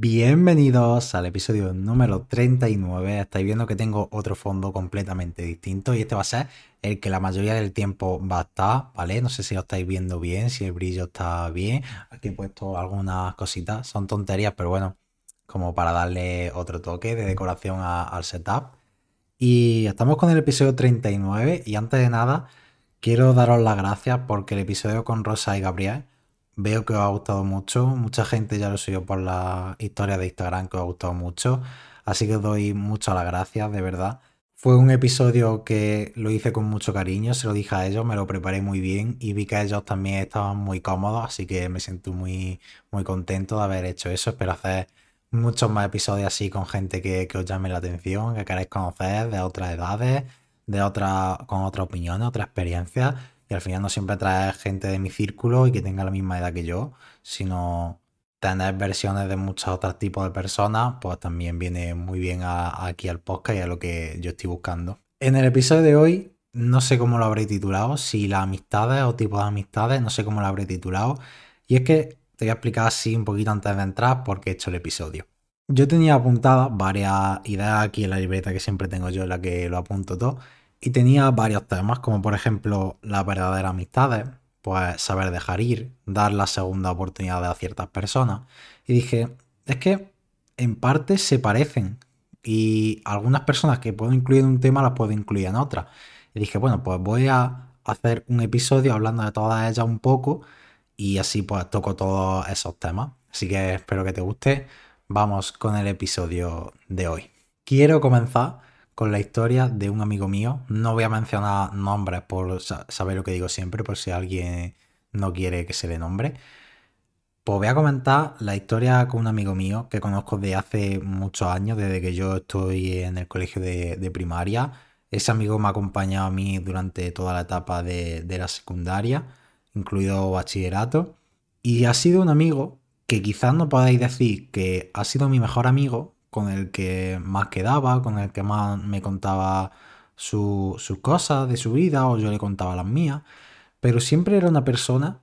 Bienvenidos al episodio número 39. Estáis viendo que tengo otro fondo completamente distinto y este va a ser el que la mayoría del tiempo va a estar, ¿vale? No sé si lo estáis viendo bien, si el brillo está bien. Aquí he puesto algunas cositas, son tonterías, pero bueno, como para darle otro toque de decoración al setup. Y estamos con el episodio 39 y antes de nada quiero daros las gracias porque el episodio con Rosa y Gabriel Veo que os ha gustado mucho. Mucha gente ya lo subió por la historia de Instagram que os ha gustado mucho. Así que os doy muchas las gracias, de verdad. Fue un episodio que lo hice con mucho cariño, se lo dije a ellos, me lo preparé muy bien y vi que ellos también estaban muy cómodos, así que me siento muy, muy contento de haber hecho eso. Espero hacer muchos más episodios así con gente que, que os llame la atención, que queráis conocer de otras edades, de otra, con otras opiniones, otras experiencias y al final no siempre traer gente de mi círculo y que tenga la misma edad que yo, sino tener versiones de muchos otros tipos de personas, pues también viene muy bien aquí al podcast y a lo que yo estoy buscando. En el episodio de hoy, no sé cómo lo habré titulado, si las amistades o tipos de amistades, no sé cómo lo habré titulado. Y es que te voy a explicar así un poquito antes de entrar porque he hecho el episodio. Yo tenía apuntadas varias ideas aquí en la libreta que siempre tengo yo, en la que lo apunto todo. Y tenía varios temas, como por ejemplo las verdaderas amistades, pues saber dejar ir, dar la segunda oportunidad a ciertas personas. Y dije, es que en parte se parecen. Y algunas personas que puedo incluir en un tema las puedo incluir en otra. Y dije, bueno, pues voy a hacer un episodio hablando de todas ellas un poco. Y así pues toco todos esos temas. Así que espero que te guste. Vamos con el episodio de hoy. Quiero comenzar con la historia de un amigo mío. No voy a mencionar nombres por saber lo que digo siempre, por si alguien no quiere que se le nombre. Pues voy a comentar la historia con un amigo mío que conozco de hace muchos años, desde que yo estoy en el colegio de, primaria. Ese amigo me ha acompañado a mí durante toda la etapa de, de la secundaria, incluido bachillerato. Y ha sido un amigo que quizás no podáis decir que ha sido mi mejor amigo, con el que más quedaba, con el que más me contaba sus cosas de su vida o yo le contaba las mías, pero siempre era una persona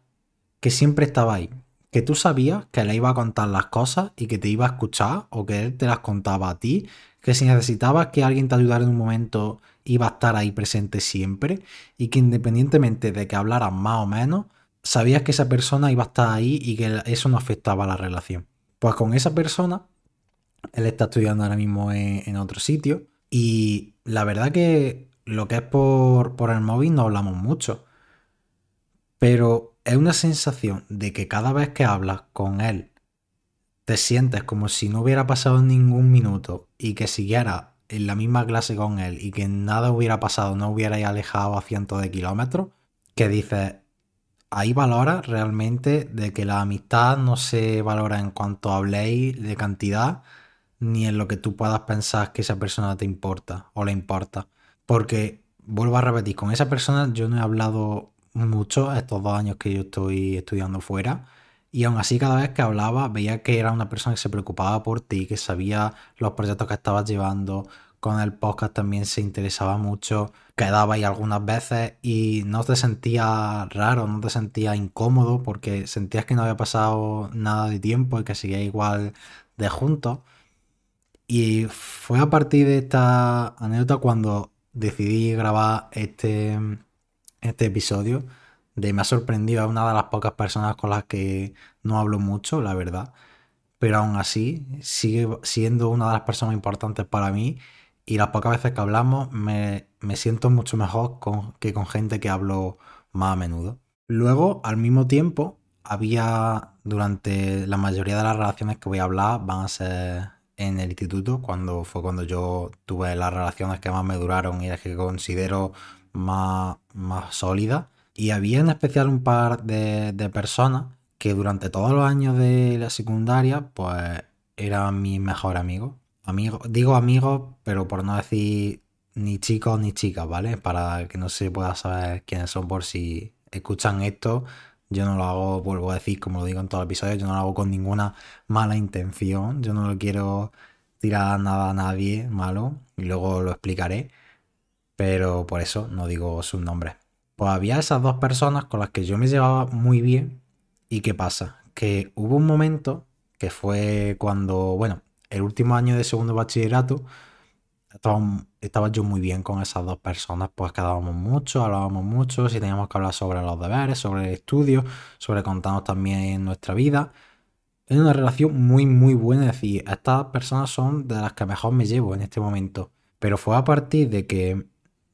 que siempre estaba ahí, que tú sabías que le iba a contar las cosas y que te iba a escuchar o que él te las contaba a ti, que si necesitabas que alguien te ayudara en un momento iba a estar ahí presente siempre y que independientemente de que hablaras más o menos, sabías que esa persona iba a estar ahí y que eso no afectaba a la relación. Pues con esa persona él está estudiando ahora mismo en, otro sitio. Y la verdad que lo que es por, por el móvil no hablamos mucho. Pero es una sensación de que cada vez que hablas con él, te sientes como si no hubiera pasado ningún minuto y que siguiera en la misma clase con él y que nada hubiera pasado, no hubierais alejado a cientos de kilómetros, que dices, ahí valora realmente de que la amistad no se valora en cuanto habléis de cantidad, ni en lo que tú puedas pensar que esa persona te importa o le importa. Porque, vuelvo a repetir, con esa persona yo no he hablado mucho estos dos años que yo estoy estudiando fuera. Y aún así, cada vez que hablaba, veía que era una persona que se preocupaba por ti, que sabía los proyectos que estabas llevando. Con el podcast también se interesaba mucho. Quedaba ahí algunas veces y no te sentía raro, no te sentía incómodo porque sentías que no había pasado nada de tiempo y que seguía igual de juntos. Y fue a partir de esta anécdota cuando decidí grabar este, este episodio. De me ha sorprendido, es una de las pocas personas con las que no hablo mucho, la verdad. Pero aún así, sigue siendo una de las personas importantes para mí. Y las pocas veces que hablamos, me, me siento mucho mejor con, que con gente que hablo más a menudo. Luego, al mismo tiempo, había durante la mayoría de las relaciones que voy a hablar, van a ser en el instituto, cuando fue cuando yo tuve las relaciones que más me duraron y las que considero más, más sólidas. Y había en especial un par de, personas que durante todos los años de la secundaria, pues eran mis mejores amigos. Amigos, digo amigos, pero por no decir ni chicos ni chicas, ¿vale? Para que no se pueda saber quiénes son por si escuchan esto yo no lo hago, vuelvo a decir, como lo digo en todo el episodio, yo no lo hago con ninguna mala intención. Yo no lo quiero tirar nada a nadie malo y luego lo explicaré. Pero por eso no digo sus nombres. Pues había esas dos personas con las que yo me llevaba muy bien. ¿Y qué pasa? Que hubo un momento que fue cuando, bueno, el último año de segundo bachillerato, estaba, yo muy bien con esas dos personas, pues quedábamos mucho, hablábamos mucho, si teníamos que hablar sobre los deberes, sobre el estudio, sobre contarnos también nuestra vida. Es una relación muy, muy buena, es decir, estas personas son de las que mejor me llevo en este momento. Pero fue a partir de que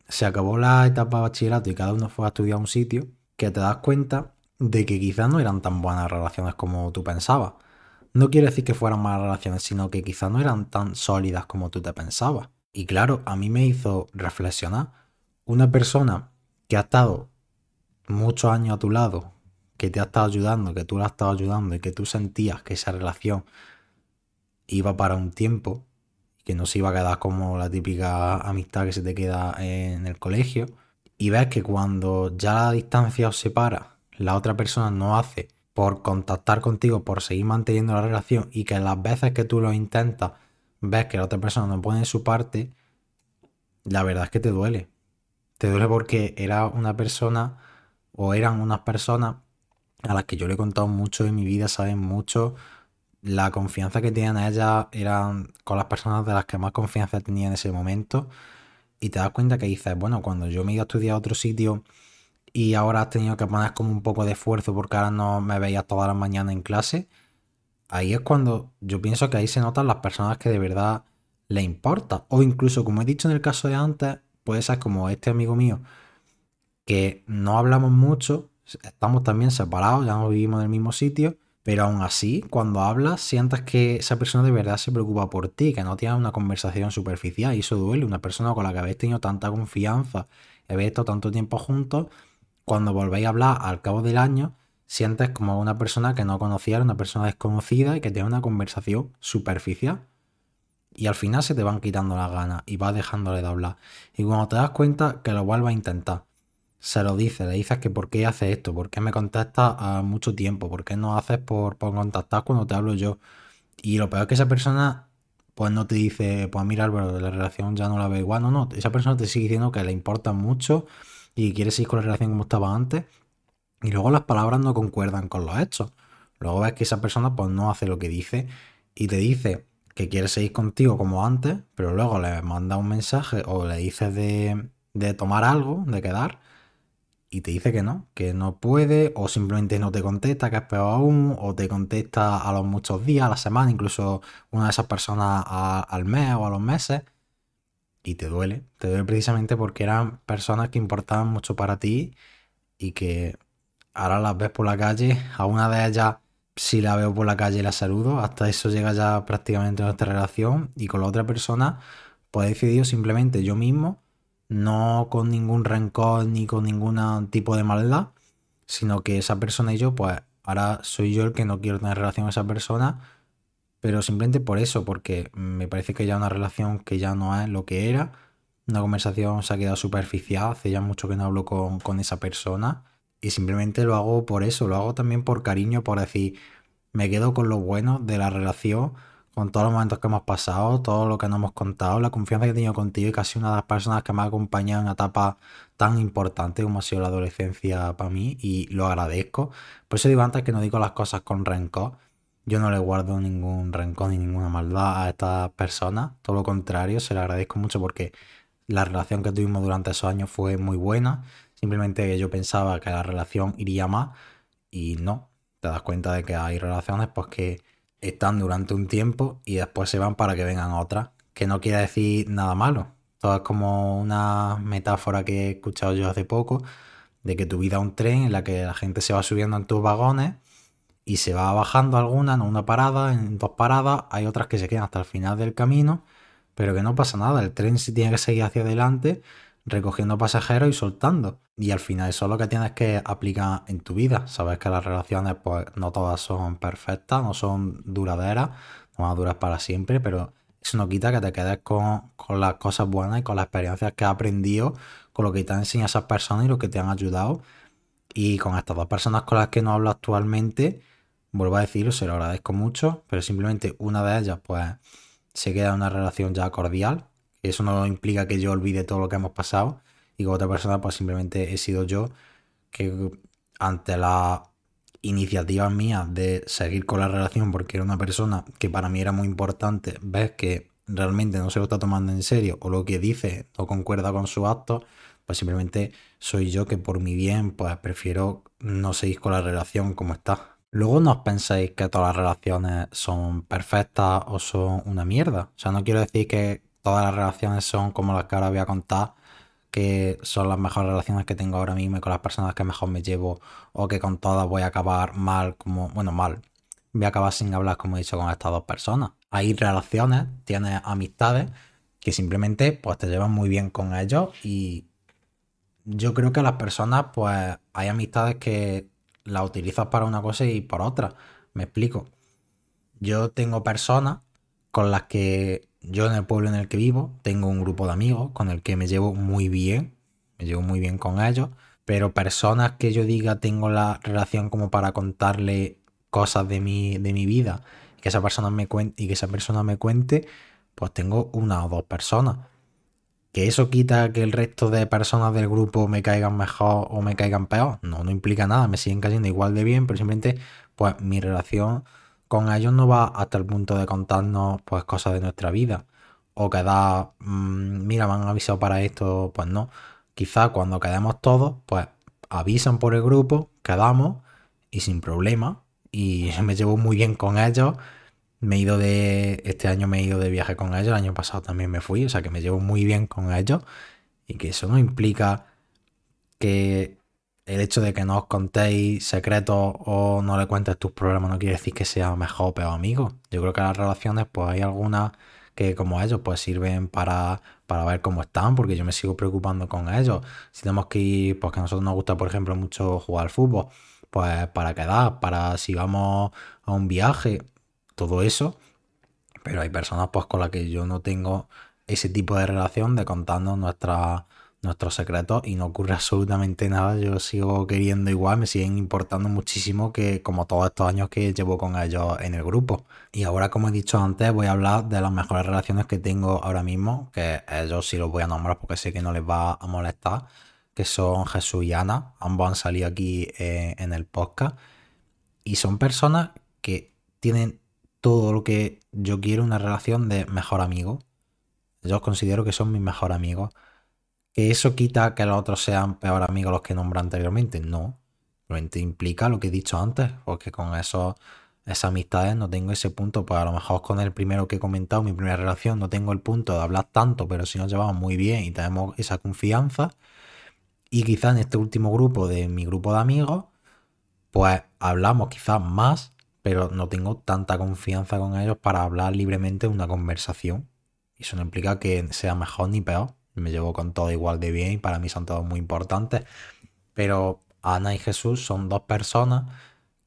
se acabó la etapa de bachillerato y cada uno fue a estudiar a un sitio, que te das cuenta de que quizás no eran tan buenas relaciones como tú pensabas. No quiere decir que fueran malas relaciones, sino que quizás no eran tan sólidas como tú te pensabas. Y claro, a mí me hizo reflexionar. Una persona que ha estado muchos años a tu lado, que te ha estado ayudando, que tú la has estado ayudando y que tú sentías que esa relación iba para un tiempo, que no se iba a quedar como la típica amistad que se te queda en el colegio, y ves que cuando ya la distancia os separa, la otra persona no hace por contactar contigo, por seguir manteniendo la relación y que las veces que tú lo intentas ves que la otra persona no pone su parte, la verdad es que te duele. Te duele porque era una persona o eran unas personas a las que yo le he contado mucho en mi vida, saben mucho. La confianza que tenían ellas eran con las personas de las que más confianza tenía en ese momento. Y te das cuenta que dices, bueno, cuando yo me iba a estudiar a otro sitio y ahora has tenido que poner como un poco de esfuerzo porque ahora no me veías todas las mañanas en clase, ahí es cuando yo pienso que ahí se notan las personas que de verdad le importa. O incluso, como he dicho en el caso de antes, puede ser como este amigo mío, que no hablamos mucho, estamos también separados, ya no vivimos en el mismo sitio, pero aún así, cuando hablas, sientas que esa persona de verdad se preocupa por ti, que no tiene una conversación superficial, y eso duele. Una persona con la que habéis tenido tanta confianza, habéis estado tanto tiempo juntos, cuando volvéis a hablar al cabo del año, sientes como una persona que no conocía, una persona desconocida y que tiene una conversación superficial. Y al final se te van quitando las ganas y vas dejándole de hablar. Y cuando te das cuenta que lo vuelvas a intentar, se lo dices, le dices que por qué haces esto, por qué me contestas a mucho tiempo, por qué no haces por, por contactar cuando te hablo yo. Y lo peor es que esa persona pues no te dice, pues mira Álvaro, la relación ya no la veo igual, no, no, esa persona te sigue diciendo que le importa mucho y quiere seguir con la relación como estaba antes y luego las palabras no concuerdan con los hechos. Luego ves que esa persona pues no hace lo que dice y te dice que quiere seguir contigo como antes, pero luego le manda un mensaje o le dices de, de tomar algo, de quedar, y te dice que no, que no puede, o simplemente no te contesta, que es peor aún, o te contesta a los muchos días, a la semana, incluso una de esas personas al mes o a los meses, y te duele, te duele precisamente porque eran personas que importaban mucho para ti y que ahora las ves por la calle, a una de ellas si la veo por la calle la saludo, hasta eso llega ya prácticamente nuestra relación y con la otra persona pues he decidido simplemente yo mismo, no con ningún rencor ni con ningún tipo de maldad, sino que esa persona y yo pues ahora soy yo el que no quiero tener relación con esa persona, pero simplemente por eso, porque me parece que ya una relación que ya no es lo que era, una conversación se ha quedado superficial, hace ya mucho que no hablo con, con esa persona y simplemente lo hago por eso, lo hago también por cariño, por decir, me quedo con lo bueno de la relación, con todos los momentos que hemos pasado, todo lo que nos hemos contado, la confianza que he tenido contigo y casi una de las personas que me ha acompañado en una etapa tan importante como ha sido la adolescencia para mí y lo agradezco. Por eso digo antes que no digo las cosas con rencor. Yo no le guardo ningún rencor ni ninguna maldad a estas personas, todo lo contrario, se le agradezco mucho porque la relación que tuvimos durante esos años fue muy buena Simplemente yo pensaba que la relación iría más y no. Te das cuenta de que hay relaciones pues que están durante un tiempo y después se van para que vengan otras. Que no quiere decir nada malo. Todo es como una metáfora que he escuchado yo hace poco de que tu vida es un tren en la que la gente se va subiendo en tus vagones y se va bajando alguna en una parada, en dos paradas, hay otras que se quedan hasta el final del camino, pero que no pasa nada, el tren sí tiene que seguir hacia adelante recogiendo pasajeros y soltando. Y al final eso es lo que tienes que aplicar en tu vida. Sabes que las relaciones pues no todas son perfectas, no son duraderas, no van a durar para siempre, pero eso no quita que te quedes con, las cosas buenas y con las experiencias que has aprendido, con lo que te han enseñado esas personas y lo que te han ayudado. Y con estas dos personas con las que no hablo actualmente, vuelvo a decirlo, se lo agradezco mucho, pero simplemente una de ellas pues se queda en una relación ya cordial, eso no implica que yo olvide todo lo que hemos pasado y con otra persona pues simplemente he sido yo que ante la iniciativas mías de seguir con la relación porque era una persona que para mí era muy importante, ves que realmente no se lo está tomando en serio o lo que dice no concuerda con sus actos, pues simplemente soy yo que por mi bien pues prefiero no seguir con la relación como está. Luego no os penséis que todas las relaciones son perfectas o son una mierda. O sea, no quiero decir que todas las relaciones son como las que ahora voy a contar, que son las mejores relaciones que tengo ahora mismo y con las personas que mejor me llevo o que con todas voy a acabar mal, como, bueno, mal. Voy a acabar sin hablar, como he dicho, con estas dos personas. Hay relaciones, tienes amistades que simplemente pues te llevan muy bien con ellos y yo creo que las personas pues hay amistades que las utilizas para una cosa y para otra. Me explico. Yo tengo personas con las que yo en el pueblo en el que vivo tengo un grupo de amigos con el que me llevo muy bien, me llevo muy bien con ellos, pero personas que yo diga tengo la relación como para contarle cosas de mi, de mi vida que esa persona me cuente y que esa persona me cuente, pues tengo una o dos personas. ¿Que eso quita que el resto de personas del grupo me caigan mejor o me caigan peor? No, no implica nada, me siguen cayendo igual de bien, pero simplemente pues mi relación con ellos no va hasta el punto de contarnos pues cosas de nuestra vida. O quedar, mm, mira, me han avisado para esto, pues no. Quizá cuando quedemos todos, pues avisan por el grupo, quedamos y sin problema. Y me llevo muy bien con ellos. Me he ido de. Este año me he ido de viaje con ellos. El año pasado también me fui. O sea que me llevo muy bien con ellos. Y que eso no implica que el hecho de que no os contéis secretos o no le cuentes tus problemas no quiere decir que sea mejor o peor amigo. Yo creo que las relaciones, pues hay algunas que como ellos, pues sirven para, para ver cómo están, porque yo me sigo preocupando con ellos. Si tenemos que ir, pues que a nosotros nos gusta, por ejemplo, mucho jugar al fútbol, pues para quedar, para si vamos a un viaje, todo eso. Pero hay personas pues con las que yo no tengo ese tipo de relación de contarnos nuestras nuestros secretos y no ocurre absolutamente nada. Yo sigo queriendo igual, me siguen importando muchísimo que como todos estos años que llevo con ellos en el grupo. Y ahora, como he dicho antes, voy a hablar de las mejores relaciones que tengo ahora mismo, que ellos sí los voy a nombrar porque sé que no les va a molestar, que son Jesús y Ana. Ambos han salido aquí eh, en el podcast. Y son personas que tienen todo lo que yo quiero, una relación de mejor amigo. Yo considero que son mis mejores amigos ¿Que eso quita que los otros sean peor amigos los que nombré anteriormente? No. Simplemente implica lo que he dicho antes, porque con eso, esas amistades no tengo ese punto. Pues a lo mejor con el primero que he comentado, mi primera relación, no tengo el punto de hablar tanto, pero si nos llevamos muy bien y tenemos esa confianza. Y quizá en este último grupo de mi grupo de amigos, pues hablamos quizás más, pero no tengo tanta confianza con ellos para hablar libremente una conversación. Eso no implica que sea mejor ni peor me llevo con todo igual de bien y para mí son todos muy importantes. Pero Ana y Jesús son dos personas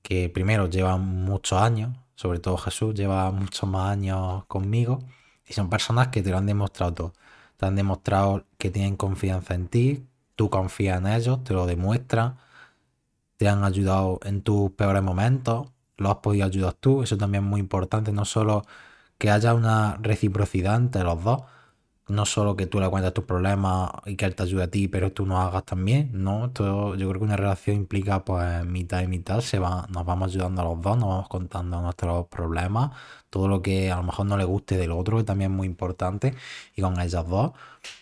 que primero llevan muchos años, sobre todo Jesús lleva muchos más años conmigo y son personas que te lo han demostrado todo. Te han demostrado que tienen confianza en ti, tú confías en ellos, te lo demuestran, te han ayudado en tus peores momentos, lo has podido ayudar tú, eso también es muy importante, no solo que haya una reciprocidad entre los dos, no solo que tú le cuentes tus problemas y que él te ayude a ti, pero tú no hagas también, ¿no? Esto, yo creo que una relación implica pues mitad y mitad, se va, nos vamos ayudando a los dos, nos vamos contando nuestros problemas, todo lo que a lo mejor no le guste del otro, que también es muy importante, y con ellas dos,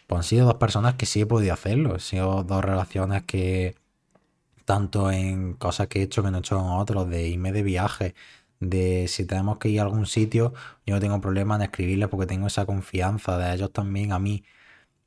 pues han sido dos personas que sí he podido hacerlo, han sido dos relaciones que tanto en cosas que he hecho que no he hecho con otros, de irme de viaje, de si tenemos que ir a algún sitio, yo no tengo problema en escribirles porque tengo esa confianza de ellos también a mí.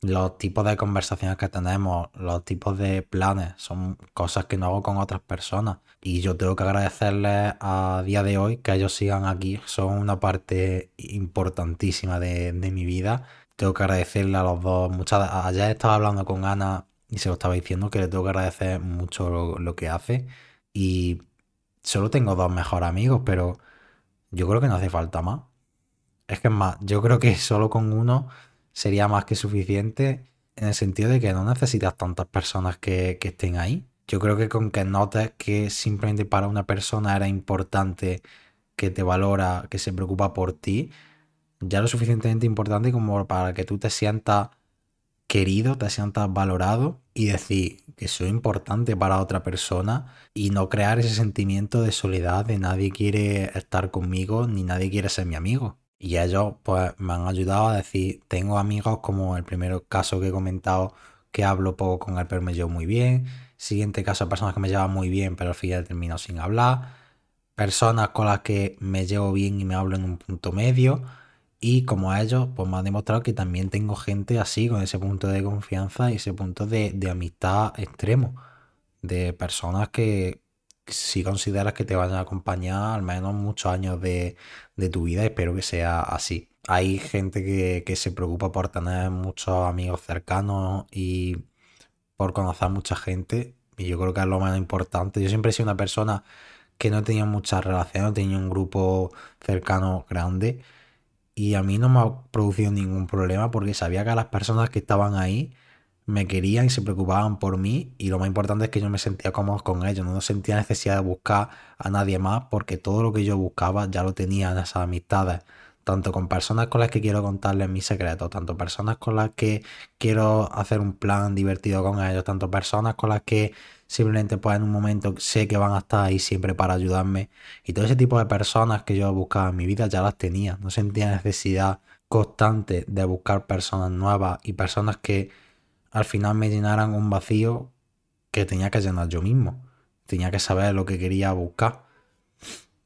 Los tipos de conversaciones que tenemos, los tipos de planes, son cosas que no hago con otras personas. Y yo tengo que agradecerles a día de hoy que ellos sigan aquí. Son una parte importantísima de, mi vida. Tengo que agradecerle a los dos. Muchas, ayer estaba hablando con Ana y se lo estaba diciendo que le tengo que agradecer mucho lo que hace. Y solo tengo dos mejores amigos, pero yo creo que no hace falta más. Es que es más, yo creo que solo con uno sería más que suficiente en el sentido de que no necesitas tantas personas que, estén ahí. Yo creo que con que notes que simplemente para una persona era importante, que te valora, que se preocupa por ti, ya lo suficientemente importante como para que tú te sientas querido, te sientas valorado y decir que soy importante para otra persona y no crear ese sentimiento de soledad de nadie quiere estar conmigo ni nadie quiere ser mi amigo. Y ellos pues me han ayudado a decir, tengo amigos como el primer caso que he comentado que hablo poco con él pero me llevo muy bien. Siguiente caso, personas que me llevan muy bien pero al final termino sin hablar. Personas con las que me llevo bien y me hablo en un punto medio. Y como a ellos, pues me han demostrado que también tengo gente así, con ese punto de confianza y ese punto de, de amistad extremo. De personas que si consideras que te vayan a acompañar al menos muchos años de, tu vida, espero que sea así. Hay gente que, que se preocupa por tener muchos amigos cercanos y por conocer mucha gente. Y yo creo que es lo más importante. Yo siempre he sido una persona que no tenía muchas relaciones, no tenía un grupo cercano grande. Y a mí no me ha producido ningún problema porque sabía que las personas que estaban ahí me querían y se preocupaban por mí y lo más importante es que yo me sentía cómodo con ellos, no sentía necesidad de buscar a nadie más porque todo lo que yo buscaba ya lo tenía en esas amistades, tanto con personas con las que quiero contarles mis secretos, tanto personas con las que quiero hacer un plan divertido con ellos, tanto personas con las que simplemente pues en un momento sé que van a estar ahí siempre para ayudarme y todo ese tipo de personas que yo buscaba en mi vida ya las tenía, no sentía necesidad constante de buscar personas nuevas y personas que al final me llenaran un vacío que tenía que llenar yo mismo. Tenía que saber lo que quería buscar.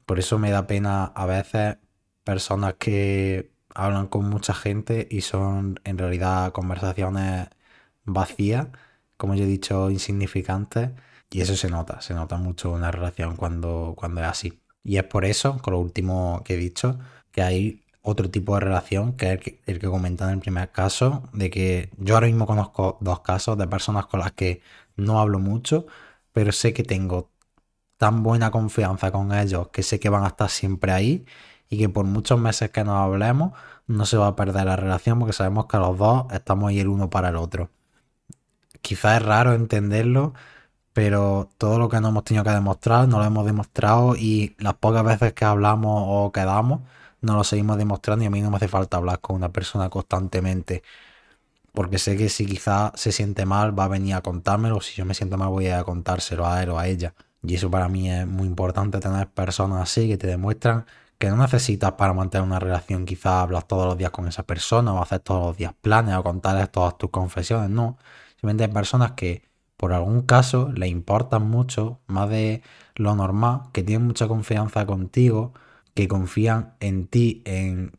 Por eso me da pena a veces personas que hablan con mucha gente y son en realidad conversaciones vacías, como yo he dicho, insignificantes. Y eso se nota, se nota mucho en la relación cuando, cuando es así. Y es por eso, con lo último que he dicho, que hay otro tipo de relación, que es el que, el en el primer caso, de que yo ahora mismo conozco dos casos de personas con las que no hablo mucho, pero sé que tengo tan buena confianza con ellos que sé que van a estar siempre ahí y que por muchos meses que nos hablemos no se va a perder la relación porque sabemos que los dos estamos ahí el uno para el otro. Quizás es raro entenderlo, pero todo lo que no hemos tenido que demostrar, no lo hemos demostrado y las pocas veces que hablamos o quedamos, no lo seguimos demostrando y a mí no me hace falta hablar con una persona constantemente. Porque sé que si quizá se siente mal va a venir a contármelo, si yo me siento mal voy a contárselo a él o a ella. Y eso para mí es muy importante tener personas así que te demuestran que no necesitas para mantener una relación quizá hablar todos los días con esa persona o hacer todos los días planes o contarles todas tus confesiones, no. Simplemente hay personas que por algún caso le importan mucho, más de lo normal, que tienen mucha confianza contigo que confían en ti en,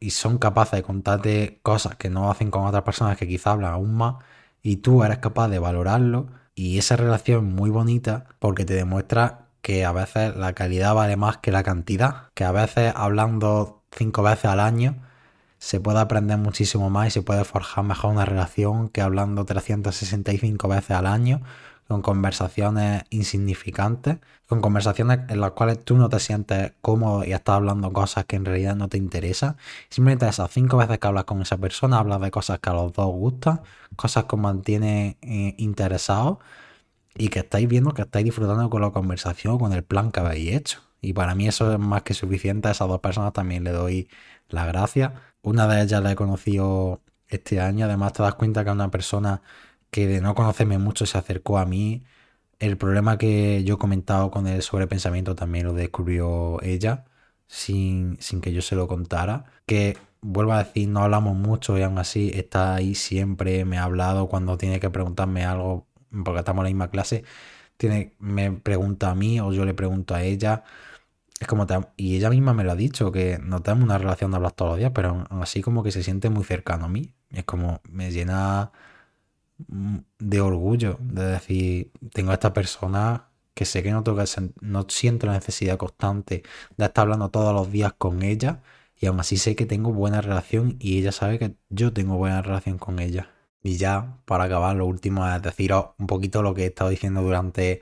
y son capaces de contarte cosas que no hacen con otras personas que quizá hablan aún más y tú eres capaz de valorarlo y esa relación muy bonita porque te demuestra que a veces la calidad vale más que la cantidad, que a veces hablando cinco veces al año se puede aprender muchísimo más y se puede forjar mejor una relación que hablando 365 veces al año con conversaciones insignificantes, con conversaciones en las cuales tú no te sientes cómodo y estás hablando cosas que en realidad no te interesan. Simplemente esas cinco veces que hablas con esa persona, hablas de cosas que a los dos gustan, cosas que os mantienen eh, interesados y que estáis viendo que estáis disfrutando con la conversación, con el plan que habéis hecho. Y para mí eso es más que suficiente. A esas dos personas también le doy la gracia. Una de ellas la he conocido este año. Además te das cuenta que una persona que de no conocerme mucho se acercó a mí. El problema que yo he comentado con el sobrepensamiento también lo descubrió ella, sin, sin que yo se lo contara. Que vuelvo a decir, no hablamos mucho y aún así está ahí siempre, me ha hablado cuando tiene que preguntarme algo, porque estamos en la misma clase, tiene, me pregunta a mí o yo le pregunto a ella. Es como, y ella misma me lo ha dicho, que no tenemos una relación de hablar todos los días, pero así como que se siente muy cercano a mí. Es como, me llena de orgullo, de decir, tengo a esta persona que sé que no, tengo no siento la necesidad constante de estar hablando todos los días con ella y aún así sé que tengo buena relación y ella sabe que yo tengo buena relación con ella. Y ya, para acabar, lo último es deciros un poquito lo que he estado diciendo durante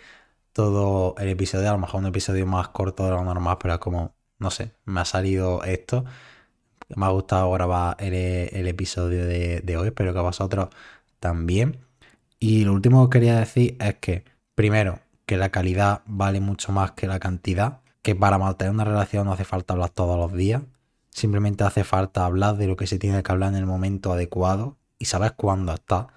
todo el episodio, a lo mejor un episodio más corto de lo normal, pero como, no sé, me ha salido esto. Me ha gustado grabar el, el episodio de, de hoy, espero que a vosotros también. Y lo último que quería decir es que, primero, que la calidad vale mucho más que la cantidad, que para mantener una relación no hace falta hablar todos los días, simplemente hace falta hablar de lo que se tiene que hablar en el momento adecuado y sabes cuándo está.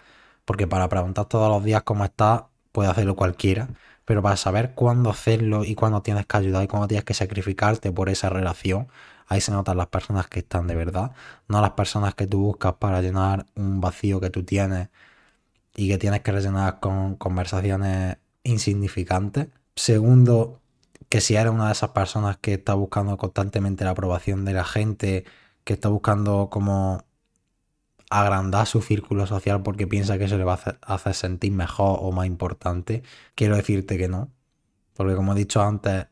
Porque para preguntar todos los días cómo estás, puede hacerlo cualquiera. Pero para saber cuándo hacerlo y cuándo tienes que ayudar y cuándo tienes que sacrificarte por esa relación, ahí se notan las personas que están de verdad, no las personas que tú buscas para llenar un vacío que tú tienes y que tienes que rellenar con conversaciones insignificantes. Segundo, que si eres una de esas personas que está buscando constantemente la aprobación de la gente, que está buscando como agrandar su círculo social porque piensa que eso le va a hacer, sentir mejor o más importante, quiero decirte que no. Porque como he dicho antes,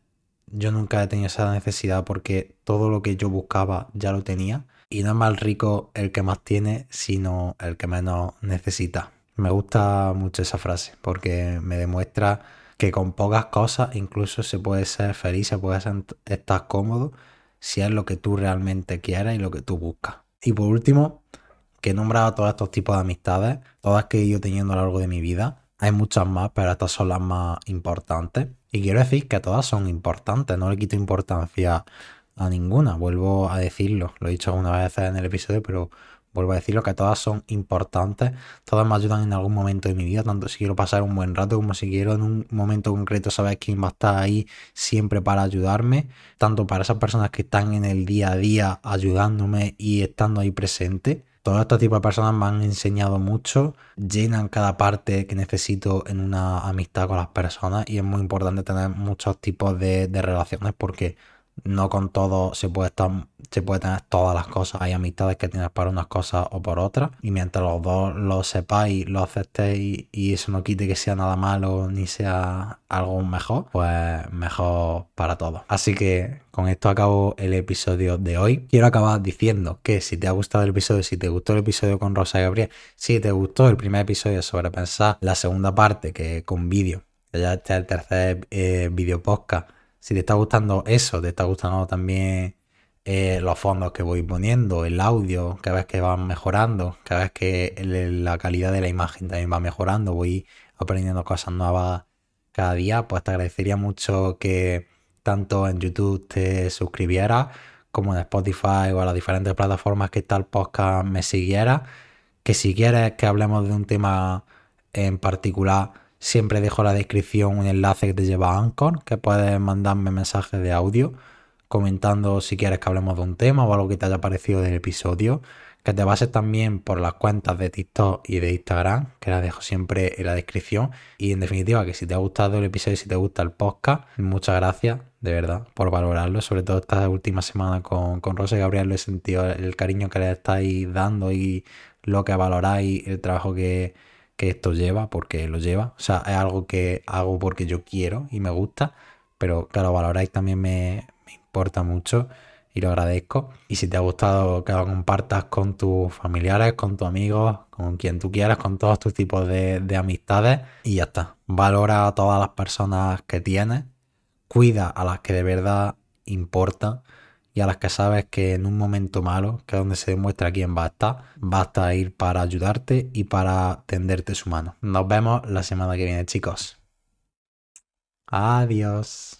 yo nunca he tenido esa necesidad porque todo lo que yo buscaba ya lo tenía. Y no es más rico el que más tiene, sino el que menos necesita. Me gusta mucho esa frase porque me demuestra que con pocas cosas incluso se puede ser feliz, se puede estar cómodo si es lo que tú realmente quieres y lo que tú buscas. Y por último, que he nombrado todos estos tipos de amistades, todas que he ido teniendo a lo largo de mi vida. Hay muchas más, pero estas son las más importantes. Y quiero decir que todas son importantes, no le quito importancia a ninguna, vuelvo a decirlo, lo he dicho algunas veces en el episodio, pero vuelvo a decirlo que todas son importantes, todas me ayudan en algún momento de mi vida, tanto si quiero pasar un buen rato como si quiero en un momento concreto saber quién va a estar ahí siempre para ayudarme, tanto para esas personas que están en el día a día ayudándome y estando ahí presente. Todo este tipo de personas me han enseñado mucho, llenan cada parte que necesito en una amistad con las personas y es muy importante tener muchos tipos de relaciones porque no con todo se puede estar, se puede tener todas las cosas. Hay amistades que tienes para unas cosas o por otras. Y mientras los dos lo sepáis, lo aceptéis y, eso no quite que sea nada malo ni sea algo mejor, pues mejor para todos. Así que con esto acabo el episodio de hoy. Quiero acabar diciendo que si te ha gustado el episodio, si te gustó el episodio con Rosa Gabriel, si te gustó el primer episodio sobre pensar, la segunda parte que con vídeo, ya este es el tercer eh, vídeo podcast si te está gustando eso, te está gustando también eh, los fondos que voy poniendo, el audio, cada vez que van mejorando, cada vez que la calidad de la imagen también va mejorando, voy aprendiendo cosas nuevas cada día, pues te agradecería mucho que tanto en YouTube te suscribieras como en Spotify o a las diferentes plataformas que está el podcast me siguieras, que si quieres que hablemos de un tema en particular, Siempre dejo en la descripción un enlace que te lleva a Anchor, que puedes mandarme mensajes de audio comentando si quieres que hablemos de un tema o algo que te haya parecido del episodio. Que te bases también por las cuentas de TikTok y de Instagram, que las dejo siempre en la descripción. Y en definitiva, que si te ha gustado el episodio, si te gusta el podcast, muchas gracias, de verdad, por valorarlo. Sobre todo esta última semana con, con Rosa y Gabriel, he sentido el cariño que le estáis dando y lo que valoráis, el trabajo que, que esto lleva, porque lo lleva. O sea, es algo que hago porque yo quiero y me gusta, pero lo valoráis también me, importa mucho y lo agradezco. Y si te ha gustado, que lo compartas con tus familiares, con tus amigos, con quien tú quieras, con todos tus tipos de, de amistades y ya está. Valora a todas las personas que tienes, cuida a las que de verdad importan y a las que sabes que en un momento malo, que es donde se demuestra quién va a estar, basta ir para ayudarte y para tenderte su mano. Nos vemos la semana que viene, chicos. Adiós.